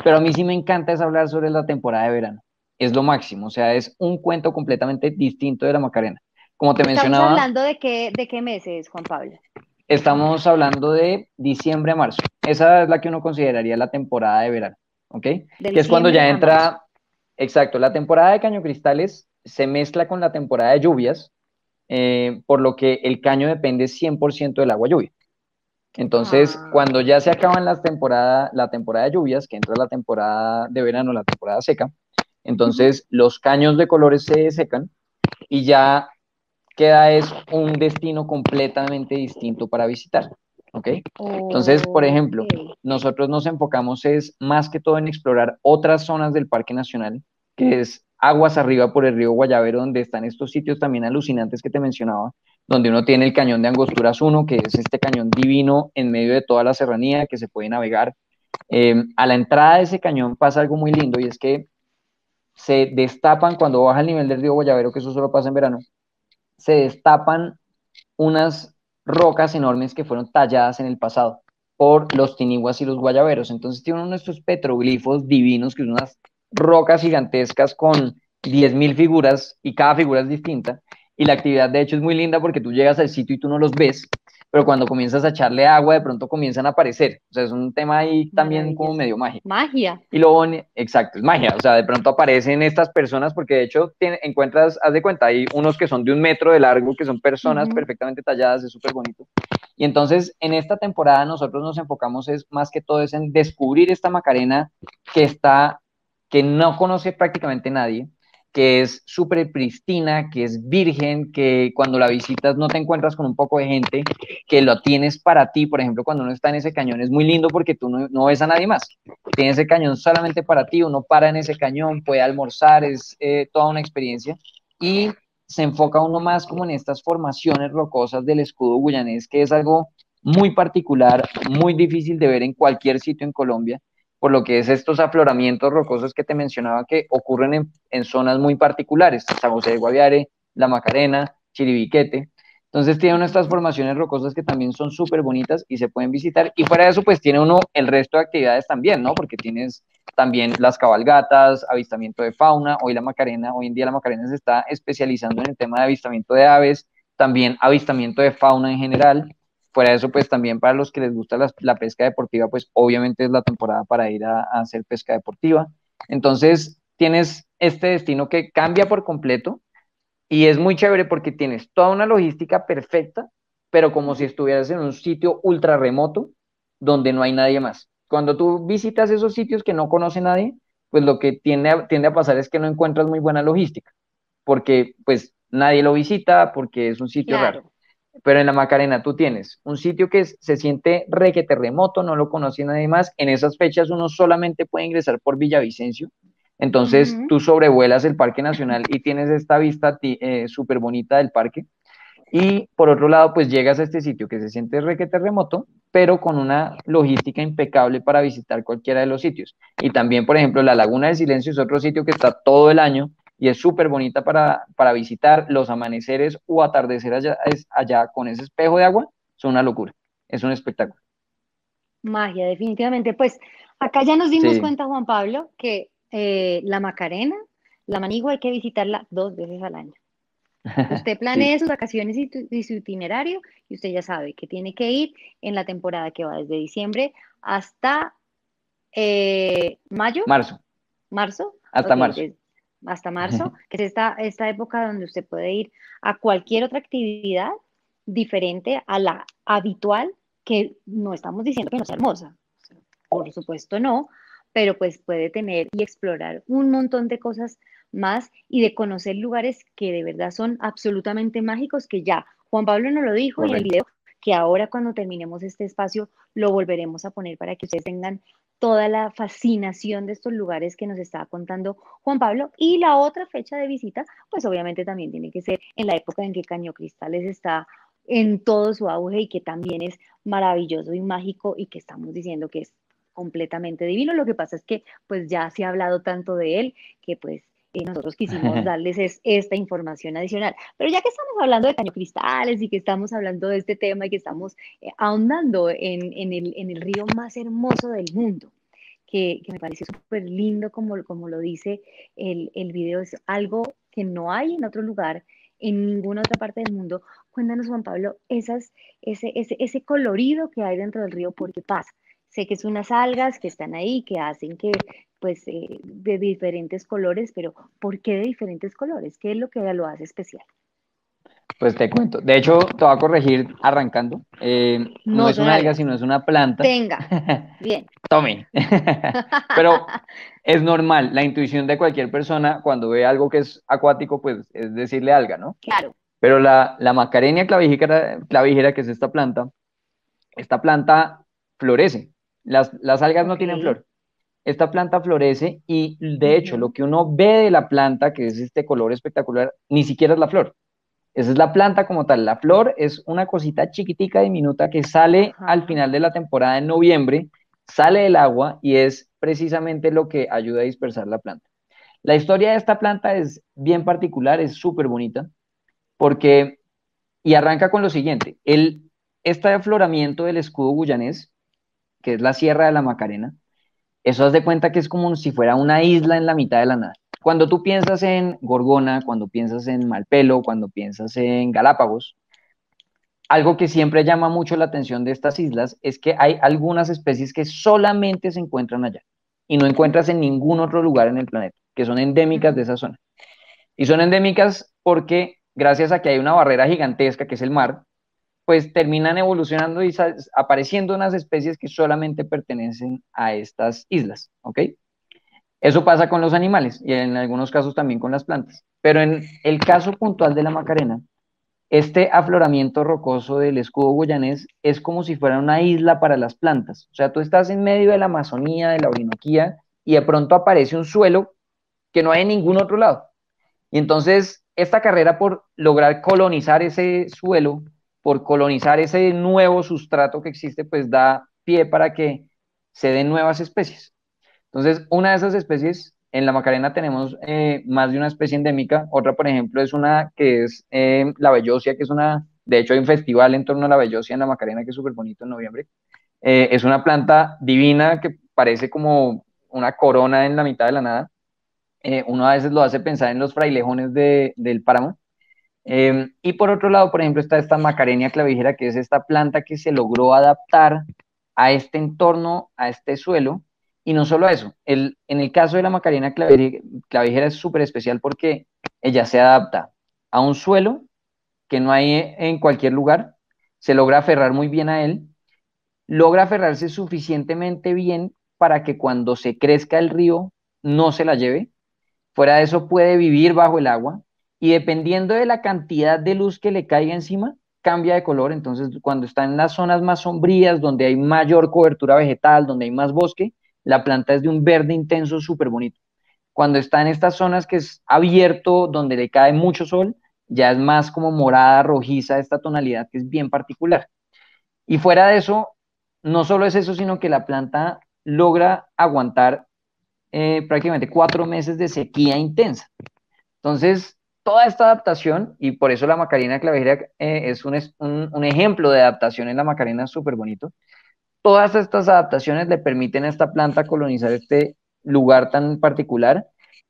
Pero a mí sí me encanta es hablar sobre la temporada de verano es lo máximo, o sea, es un cuento completamente distinto de la Macarena. Como te mencionaba. ¿Estamos hablando de qué, de qué meses, Juan Pablo? Estamos hablando de diciembre a marzo. Esa es la que uno consideraría la temporada de verano, ¿ok? que es cuando ya entra, exacto, la temporada de caño cristales se mezcla con la temporada de lluvias, eh, por lo que el caño depende 100% del agua lluvia. Entonces, Ah. cuando ya se acaban las temporadas, la temporada de lluvias, que entra la temporada de verano, la temporada seca, entonces los caños de colores se secan y ya queda es un destino completamente distinto para visitar, ¿ok? Entonces, por ejemplo, nosotros nos enfocamos es más que todo en explorar otras zonas del Parque Nacional, que es aguas arriba por el río Guayavero, donde están estos sitios también alucinantes que te mencionaba, donde uno tiene el cañón de Angosturas 1, que es este cañón divino en medio de toda la serranía que se puede navegar. Eh, a la entrada de ese cañón pasa algo muy lindo y es que se destapan cuando baja el nivel del río Guayavero, que eso solo pasa en verano, se destapan unas rocas enormes que fueron talladas en el pasado por los tiniguas y los guayaberos. Entonces tiene uno de estos petroglifos divinos, que son unas rocas gigantescas con 10.000 figuras y cada figura es distinta. Y la actividad de hecho es muy linda porque tú llegas al sitio y tú no los ves, pero cuando comienzas a echarle agua de pronto comienzan a aparecer. O sea, es un tema ahí también como medio mágico. Magia. Y lo exacto, es magia. O sea, de pronto aparecen estas personas porque de hecho encuentras, haz de cuenta, hay unos que son de un metro de largo, que son personas perfectamente talladas, es súper bonito. Y entonces en esta temporada nosotros nos enfocamos es más que todo es en descubrir esta Macarena que está, que no conoce prácticamente nadie, que es súper pristina, que es virgen, que cuando la visitas no te encuentras con un poco de gente, que lo tienes para ti, por ejemplo, cuando uno está en ese cañón es muy lindo porque tú no, no ves a nadie más. Tiene ese cañón solamente para ti, uno para en ese cañón, puede almorzar, es eh, toda una experiencia. Y se enfoca uno más como en estas formaciones rocosas del escudo guyanés, que es algo muy particular, muy difícil de ver en cualquier sitio en Colombia, por lo que es estos afloramientos rocosos que te mencionaba que ocurren en, en zonas muy particulares, San José de Guaviare, La Macarena, Chiribiquete. Entonces tiene unas estas formaciones rocosas que también son súper bonitas y se pueden visitar. Y fuera de eso, pues tiene uno el resto de actividades también, ¿no? Porque tienes también las cabalgatas, avistamiento de fauna. Hoy la Macarena, hoy en día la Macarena se está especializando en el tema de avistamiento de aves, también avistamiento de fauna en general. Fuera eso, pues también para los que les gusta la, pesca deportiva, pues obviamente es la temporada para ir a, hacer pesca deportiva. Entonces, tienes este destino que cambia por completo y es muy chévere porque tienes toda una logística perfecta, pero como si estuvieras en un sitio ultra remoto donde no hay nadie más. Cuando tú visitas esos sitios que no conoce nadie, pues lo que tiende a, tiende a pasar es que no encuentras muy buena logística, porque pues nadie lo visita, porque es un sitio raro. Pero en la Macarena tú tienes un sitio que se siente requete remoto, no lo conoce nadie más. En esas fechas uno solamente puede ingresar por Villavicencio. Entonces tú sobrevuelas el Parque Nacional y tienes esta vista eh, súper bonita del parque. Y por otro lado, pues llegas a este sitio que se siente requete remoto, pero con una logística impecable para visitar cualquiera de los sitios. Y también, por ejemplo, la Laguna del Silencio es otro sitio que está todo el año y es súper bonita para, para visitar. Los amaneceres o atardecer allá, con ese espejo de agua son una locura. Es un espectáculo. Magia, definitivamente. Pues acá ya nos dimos Sí. cuenta, Juan Pablo, que eh, la Macarena, la Manigua, hay que visitarla dos veces al año. Usted planee sus vacaciones y, tu- y su itinerario y usted ya sabe que tiene que ir en la temporada que va desde diciembre hasta eh, mayo, Marzo, marzo. hasta marzo. Hasta marzo, que es esta, esta época donde usted puede ir a cualquier otra actividad diferente a la habitual, que no estamos diciendo que no sea hermosa, por supuesto no, pero pues puede tener y explorar un montón de cosas más y de conocer lugares que de verdad son absolutamente mágicos, que ya Juan Pablo nos lo dijo en el Correcto. video, que ahora cuando terminemos este espacio lo volveremos a poner para que ustedes tengan toda la fascinación de estos lugares que nos estaba contando Juan Pablo. Y la otra fecha de visita, pues obviamente también tiene que ser en la época en que Caño Cristales está en todo su auge y que también es maravilloso y mágico y que estamos diciendo que es completamente divino. Lo que pasa es que pues ya se ha hablado tanto de él que pues eh, nosotros quisimos darles es, esta información adicional. Pero ya que estamos hablando de Caño Cristales y que estamos hablando de este tema y que estamos eh, ahondando en, en, el, en el río más hermoso del mundo, que, que me pareció súper lindo como, como lo dice el, el video, es algo que no hay en otro lugar, en ninguna otra parte del mundo. Cuéntanos, Juan Pablo, esas, ese, ese, ese colorido que hay dentro del río, ¿por qué pasa? Sé que son unas algas que están ahí, que hacen que, pues, eh, de diferentes colores, pero ¿por qué de diferentes colores? ¿Qué es lo que lo hace especial? Pues te cuento. De hecho, te voy a corregir arrancando. Eh, no, es una alga, sino es una planta. Tenga. Bien. Tome. Pero es normal. La intuición de cualquier persona cuando ve algo que es acuático, pues es decirle alga, ¿no? Claro. Pero la, la Macarenia clavijera, que es esta planta, esta planta florece. Las, algas no tienen flor. Esta planta florece y de hecho lo que uno ve de la planta, que es este color espectacular, ni siquiera es la flor. Esa es la planta como tal. La flor es una cosita chiquitica, diminuta, que sale al final de la temporada en noviembre, sale del agua y es precisamente lo que ayuda a dispersar la planta. La historia de esta planta es bien particular, es súper bonita porque, y arranca con lo siguiente, el, este afloramiento del escudo guyanés, que es la Sierra de la Macarena, eso haz de cuenta que es como si fuera una isla en la mitad de la nada. Cuando tú piensas en Gorgona, cuando piensas en Malpelo, cuando piensas en Galápagos, algo que siempre llama mucho la atención de estas islas es que hay algunas especies que solamente se encuentran allá y no encuentras en ningún otro lugar en el planeta, que son endémicas de esa zona. Y son endémicas porque gracias a que hay una barrera gigantesca que es el mar, pues terminan evolucionando y apareciendo unas especies que solamente pertenecen a estas islas, ¿ok? Eso pasa con los animales y en algunos casos también con las plantas. Pero en el caso puntual de la Macarena, este afloramiento rocoso del escudo guyanés es como si fuera una isla para las plantas. O sea, tú estás en medio de la Amazonía, de la Orinoquía, y de pronto aparece un suelo que no hay en ningún otro lado. Y entonces esta carrera por lograr colonizar ese suelo, por colonizar ese nuevo sustrato que existe, pues da pie para que se den nuevas especies. Entonces, una de esas especies, en la Macarena tenemos eh, más de una especie endémica, otra, por ejemplo, es una que es eh, la bellosia, que es una, de hecho hay un festival en torno a la bellosia en la Macarena que es súper bonito en noviembre. Eh, es una planta divina que parece como una corona en la mitad de la nada. Uno a veces lo hace pensar en los frailejones del páramo. Em, y por otro lado, por ejemplo, está esta Macarenia clavijera, que es esta planta que se logró adaptar a este entorno, a este suelo. Y no solo eso, el, en el caso de la Macarenia clavijera es súper especial porque ella se adapta a un suelo que no hay en cualquier lugar, se logra aferrar muy bien a él, logra aferrarse suficientemente bien para que cuando se crezca el río no se la lleve, Fuera de eso puede vivir bajo el agua y dependiendo de la cantidad de luz que le caiga encima, cambia de color. Entonces, cuando está en las zonas más sombrías, donde hay mayor cobertura vegetal, donde hay más bosque, la planta es de un verde intenso súper bonito. Cuando está en estas zonas que es abierto, donde le cae mucho sol, ya es más como morada, rojiza, esta tonalidad que es bien particular. Y fuera de eso, no solo es eso, sino que la planta logra aguantar eh, prácticamente cuatro meses de sequía intensa. Entonces, toda esta adaptación, y por eso la Macarena clavijera eh, es un, un, ejemplo de adaptación en la Macarena súper bonito, todas estas adaptaciones le permiten a esta planta colonizar este lugar tan particular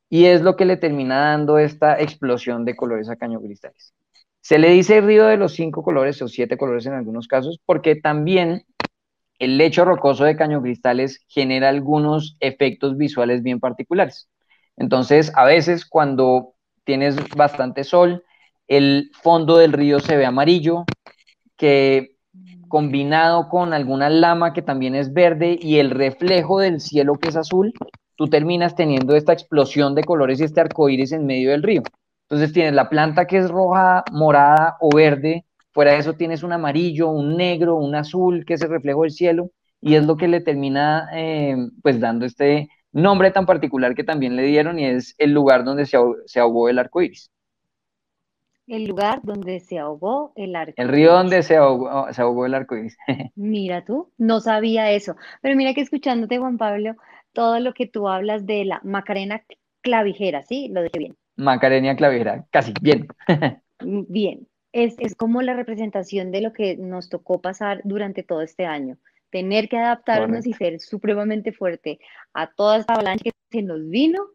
y es lo que le termina dando esta explosión de colores a caño cristales. Se le dice río de los cinco colores o siete colores en algunos casos porque también el lecho rocoso de cañocristales genera algunos efectos visuales bien particulares. Entonces, a veces cuando tienes bastante sol, el fondo del río se ve amarillo, que combinado con alguna lama que también es verde y el reflejo del cielo que es azul, tú terminas teniendo esta explosión de colores y este arco iris en medio del río. Entonces tienes la planta que es roja, morada o verde, Fuera de eso tienes un amarillo, un negro, un azul, que es el reflejo del cielo, y es lo que le termina eh, pues dando este nombre tan particular que también le dieron y es el lugar donde se ahogó, el arco iris. El lugar donde se ahogó el arco El río donde se ahogó, se ahogó el arco iris. mira tú, no sabía eso. Pero mira que escuchándote, Juan Pablo, todo lo que tú hablas de la Macarena clavijera, ¿sí? Lo dije bien. Macarena clavijera, casi, bien. bien es, como la representación de lo que nos tocó pasar durante todo este año. Tener que adaptarnos y ser supremamente fuerte a toda esta avalancha que se nos vino,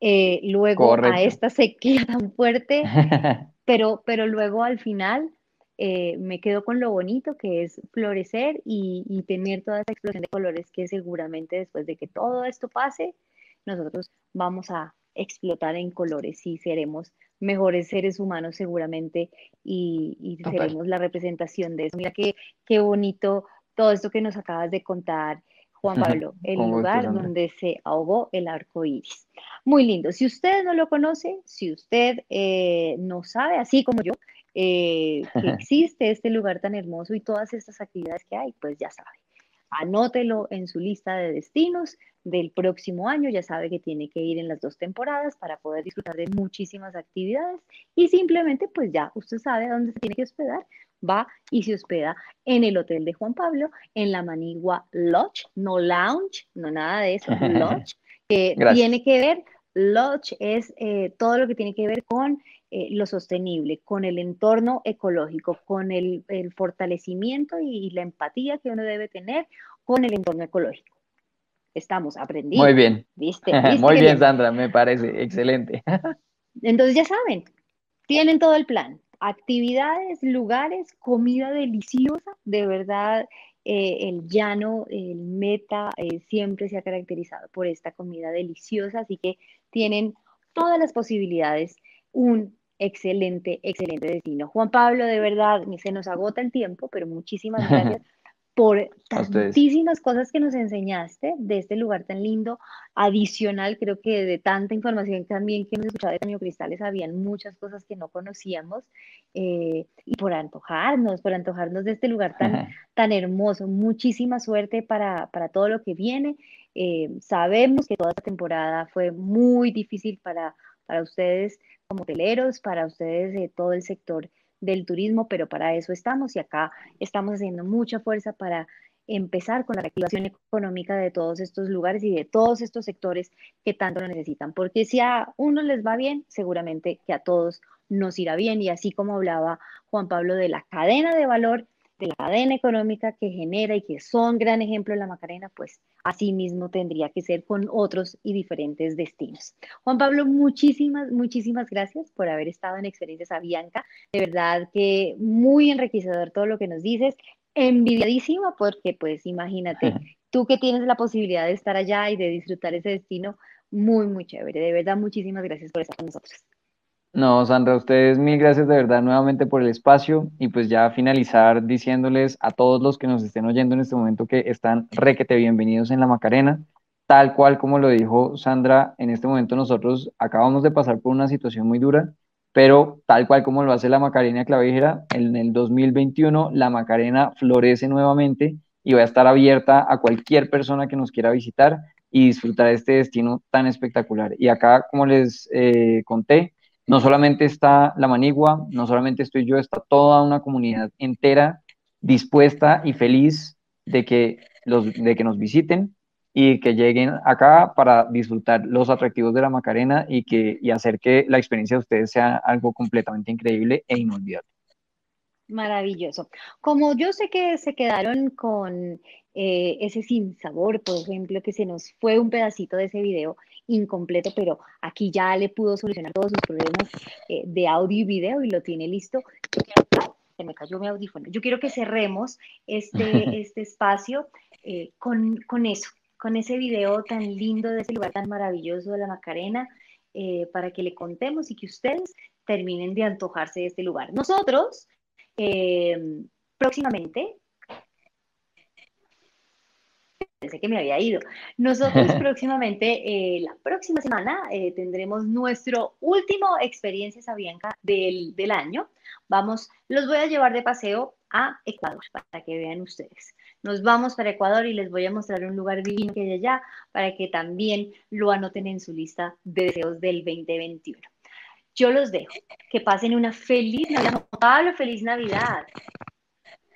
eh, luego a esta sequía tan fuerte, pero, pero luego al final eh, me quedo con lo bonito que es florecer y, y, tener toda esa explosión de colores que seguramente después de que todo esto pase, nosotros vamos a explotar en colores y seremos mejores seres humanos seguramente y, seremos la representación de eso. Mira qué, qué bonito todo esto que nos acabas de contar. Juan Pablo, el lugar donde se ahogó el arco iris. Muy lindo. Si usted no lo conoce, si usted eh, no sabe, así como yo, eh, que existe este lugar tan hermoso y todas estas actividades que hay, pues ya sabe. Anótelo en su lista de destinos del próximo año. Ya sabe que tiene que ir en las dos temporadas para poder disfrutar de muchísimas actividades. Y simplemente, pues ya usted sabe a dónde se tiene que hospedar. Va y se hospeda en el hotel de Juan Pablo, en la Manigua Lodge, no lounge, no nada de eso, Lodge, que tiene que ver, Lodge es eh, todo lo que tiene que ver con eh, lo sostenible, con el entorno ecológico, con el, fortalecimiento y, la empatía que uno debe tener con el entorno ecológico. Estamos aprendiendo. Muy bien. ¿Viste? Muy bien, Sandra, me parece excelente. Entonces ya saben, tienen todo el plan. Actividades, lugares, comida deliciosa, de verdad. Eh, el llano, el meta, eh, siempre se ha caracterizado por esta comida deliciosa, así que tienen todas las posibilidades. Un excelente, excelente destino. Juan Pablo, de verdad, se nos agota el tiempo, pero muchísimas gracias por tantísimas cosas que nos enseñaste de este lugar tan lindo. Adicional, creo que de tanta información también que hemos escuchado de Cristales, habían muchas cosas que no conocíamos. Eh, y por antojarnos, por antojarnos de este lugar tan, tan hermoso. Muchísima suerte para, para todo lo que viene. Eh, sabemos que toda esta temporada fue muy difícil para, para ustedes como hoteleros, para ustedes de todo el sector del turismo, pero para eso estamos y acá estamos haciendo mucha fuerza para empezar con la reactivación económica de todos estos lugares y de todos estos sectores que tanto lo necesitan, porque si a uno les va bien, seguramente que a todos nos irá bien y así como hablaba Juan Pablo de la cadena de valor de la cadena económica que genera y que son gran ejemplo de la Macarena, pues así mismo tendría que ser con otros y diferentes destinos. Juan Pablo, muchísimas, muchísimas gracias por haber estado en Experiencias Avianca. De verdad que muy enriquecedor todo lo que nos dices. Envidiadísima porque, pues, imagínate, tú que tienes la posibilidad de estar allá y de disfrutar ese destino, muy, muy chévere. De verdad, muchísimas gracias por estar con nosotros. No, Sandra, ustedes mil gracias de verdad nuevamente por el espacio y pues ya finalizar diciéndoles a todos los que nos estén oyendo en este momento que están requete bienvenidos en la Macarena. Tal cual como lo dijo Sandra, en este momento nosotros acabamos de pasar por una situación muy dura, pero tal cual como lo hace la Macarena Clavijera, en el 2021 la Macarena florece nuevamente y va a estar abierta a cualquier persona que nos quiera visitar y disfrutar de este destino tan espectacular. Y acá, como les eh, conté, no solamente está la manigua, no solamente estoy yo, está toda una comunidad entera dispuesta y feliz de que, los, de que nos visiten y que lleguen acá para disfrutar los atractivos de la Macarena y, que, y hacer que la experiencia de ustedes sea algo completamente increíble e inolvidable. Maravilloso. Como yo sé que se quedaron con eh, ese sin sabor, por ejemplo, que se nos fue un pedacito de ese video incompleto, pero aquí ya le pudo solucionar todos sus problemas eh, de audio y video y lo tiene listo. Se me cayó mi audífono. Yo quiero que cerremos este, este espacio eh, con, con eso, con ese video tan lindo de ese lugar tan maravilloso de la Macarena, para que le contemos y que ustedes terminen de antojarse de este lugar. Nosotros, próximamente, pensé que me había ido. Nosotros próximamente, eh, la próxima semana, eh, tendremos nuestro último Experiencias Avianca del, del año. Vamos, los voy a llevar de paseo a Ecuador para que vean ustedes. Nos vamos para Ecuador y les voy a mostrar un lugar divino que hay allá para que también lo anoten en su lista de deseos del 2021. Yo los dejo. Que pasen una feliz Navidad. Pablo, feliz Navidad.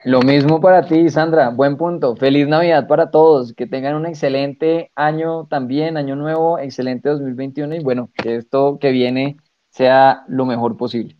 Lo mismo para ti, Sandra. Buen punto. Feliz Navidad para todos. Que tengan un excelente año también, año nuevo, excelente 2021 y bueno, que esto que viene sea lo mejor posible.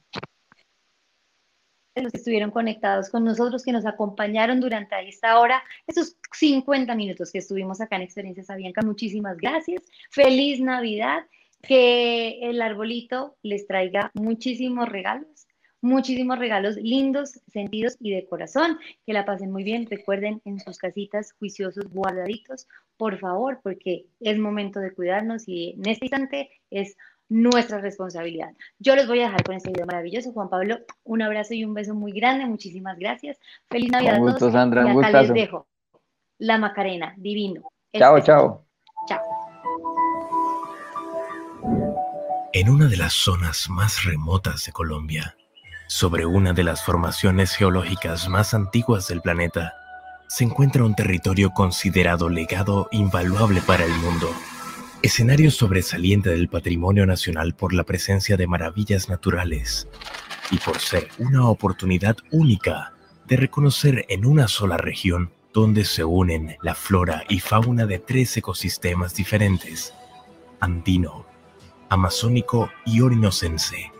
Los que estuvieron conectados con nosotros, que nos acompañaron durante esta hora, esos 50 minutos que estuvimos acá en Experiencias Avianca, muchísimas gracias. Feliz Navidad. Que el arbolito les traiga muchísimos regalos muchísimos regalos lindos, sentidos y de corazón. Que la pasen muy bien. Recuerden en sus casitas juiciosos, guardaditos, por favor, porque es momento de cuidarnos y en este instante es nuestra responsabilidad. Yo los voy a dejar con este video maravilloso. Juan Pablo, un abrazo y un beso muy grande. Muchísimas gracias. Feliz Navidad a todos. Sandra, y acá les dejo la Macarena, divino. Chao, chao. Chao. En una de las zonas más remotas de Colombia, sobre una de las formaciones geológicas más antiguas del planeta, se encuentra un territorio considerado legado invaluable para el mundo. Escenario sobresaliente del patrimonio nacional por la presencia de maravillas naturales y por ser una oportunidad única de reconocer en una sola región donde se unen la flora y fauna de tres ecosistemas diferentes, andino, amazónico y orinocense,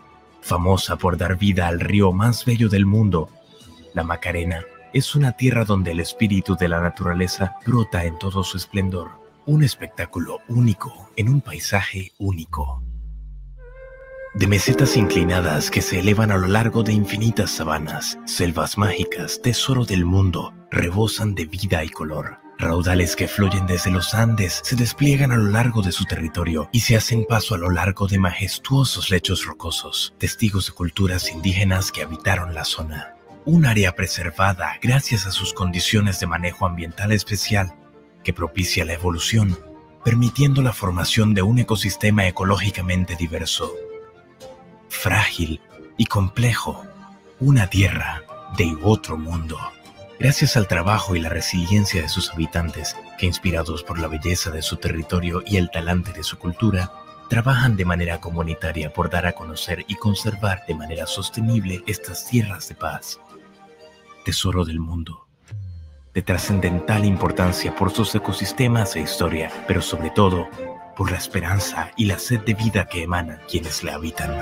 famosa por dar vida al río más bello del mundo, la Macarena es una tierra donde el espíritu de la naturaleza brota en todo su esplendor, un espectáculo único en un paisaje único. De mesetas inclinadas que se elevan a lo largo de infinitas sabanas, selvas mágicas, tesoro del mundo, rebosan de vida y color. Raudales que fluyen desde los Andes se despliegan a lo largo de su territorio y se hacen paso a lo largo de majestuosos lechos rocosos, testigos de culturas indígenas que habitaron la zona un área preservada gracias a sus condiciones de manejo ambiental especial que propicia la evolución, permitiendo la formación de un ecosistema ecológicamente diverso, frágil y complejo, una tierra de otro mundo. Gracias al trabajo y la resiliencia de sus habitantes, que inspirados por la belleza de su territorio y el talante de su cultura, trabajan de manera comunitaria por dar a conocer y conservar de manera sostenible estas tierras de paz tesoro del mundo, de trascendental importancia por sus ecosistemas e historia, pero sobre todo por la esperanza y la sed de vida que emanan quienes la habitan.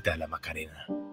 Quinta la Macarena.